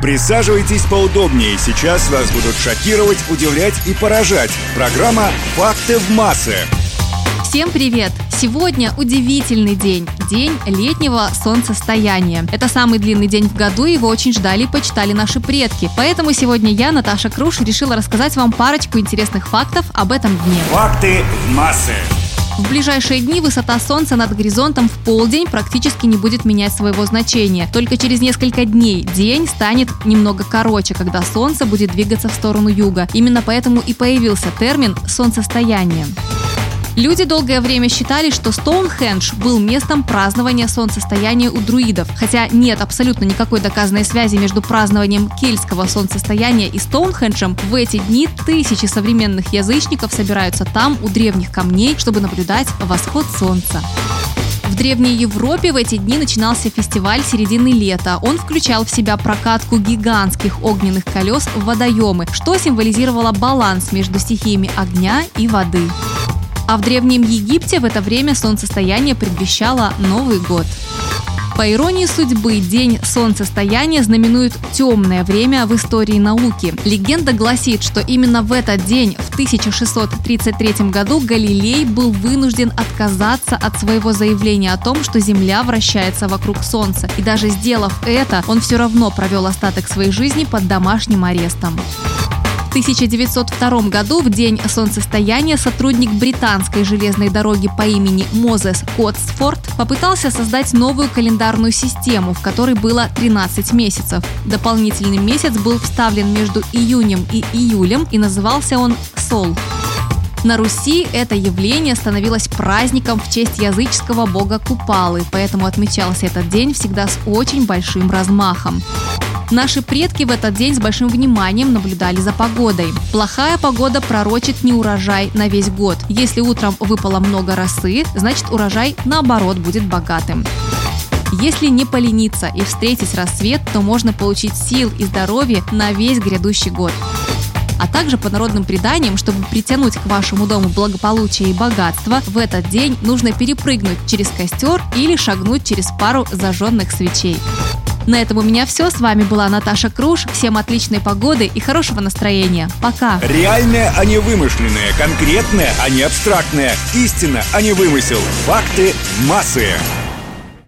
Присаживайтесь поудобнее. Сейчас вас будут шокировать, удивлять и поражать. Программа «Факты в массы». Всем привет! Сегодня удивительный день. День летнего солнцестояния. Это самый длинный день в году, его очень ждали и почитали наши предки. Поэтому сегодня я, Наташа Круш, решила рассказать вам парочку интересных фактов об этом дне. Факты в массы. В ближайшие дни высота Солнца над горизонтом в полдень практически не будет менять своего значения. Только через несколько дней день станет немного короче, когда Солнце будет двигаться в сторону юга. Именно поэтому и появился термин «солнцестояние». Люди долгое время считали, что Стоунхендж был местом празднования солнцестояния у друидов, хотя нет абсолютно никакой доказанной связи между празднованием кельтского солнцестояния и Стоунхенджем. В эти дни тысячи современных язычников собираются там, у древних камней, чтобы наблюдать восход солнца. В Древней Европе в эти дни начинался фестиваль середины лета. Он включал в себя прокатку гигантских огненных колес в водоемы, что символизировало баланс между стихиями огня и воды. А в Древнем Египте в это время солнцестояние предвещало Новый год. По иронии судьбы, день солнцестояния знаменует темное время в истории науки. Легенда гласит, что именно в этот день, в 1633 году, Галилей был вынужден отказаться от своего заявления о том, что Земля вращается вокруг Солнца. И даже сделав это, он все равно провел остаток своей жизни под домашним арестом. В 1902 году, в день солнцестояния, сотрудник британской железной дороги по имени Мозес Котсфорд попытался создать новую календарную систему, в которой было 13 месяцев. Дополнительный месяц был вставлен между июнем и июлем и назывался он Сол. На Руси это явление становилось праздником в честь языческого бога Купалы, поэтому отмечался этот день всегда с очень большим размахом. Наши предки в этот день с большим вниманием наблюдали за погодой. Плохая погода пророчит неурожай на весь год. Если утром выпало много росы, значит урожай наоборот будет богатым. Если не полениться и встретить рассвет, то можно получить сил и здоровье на весь грядущий год а также по народным преданиям, чтобы притянуть к вашему дому благополучие и богатство, в этот день нужно перепрыгнуть через костер или шагнуть через пару зажженных свечей. На этом у меня все. С вами была Наташа Круш. Всем отличной погоды и хорошего настроения. Пока. Реальное, а не вымышленное. Конкретное, а не абстрактное. Истина, а не вымысел. Факты массы.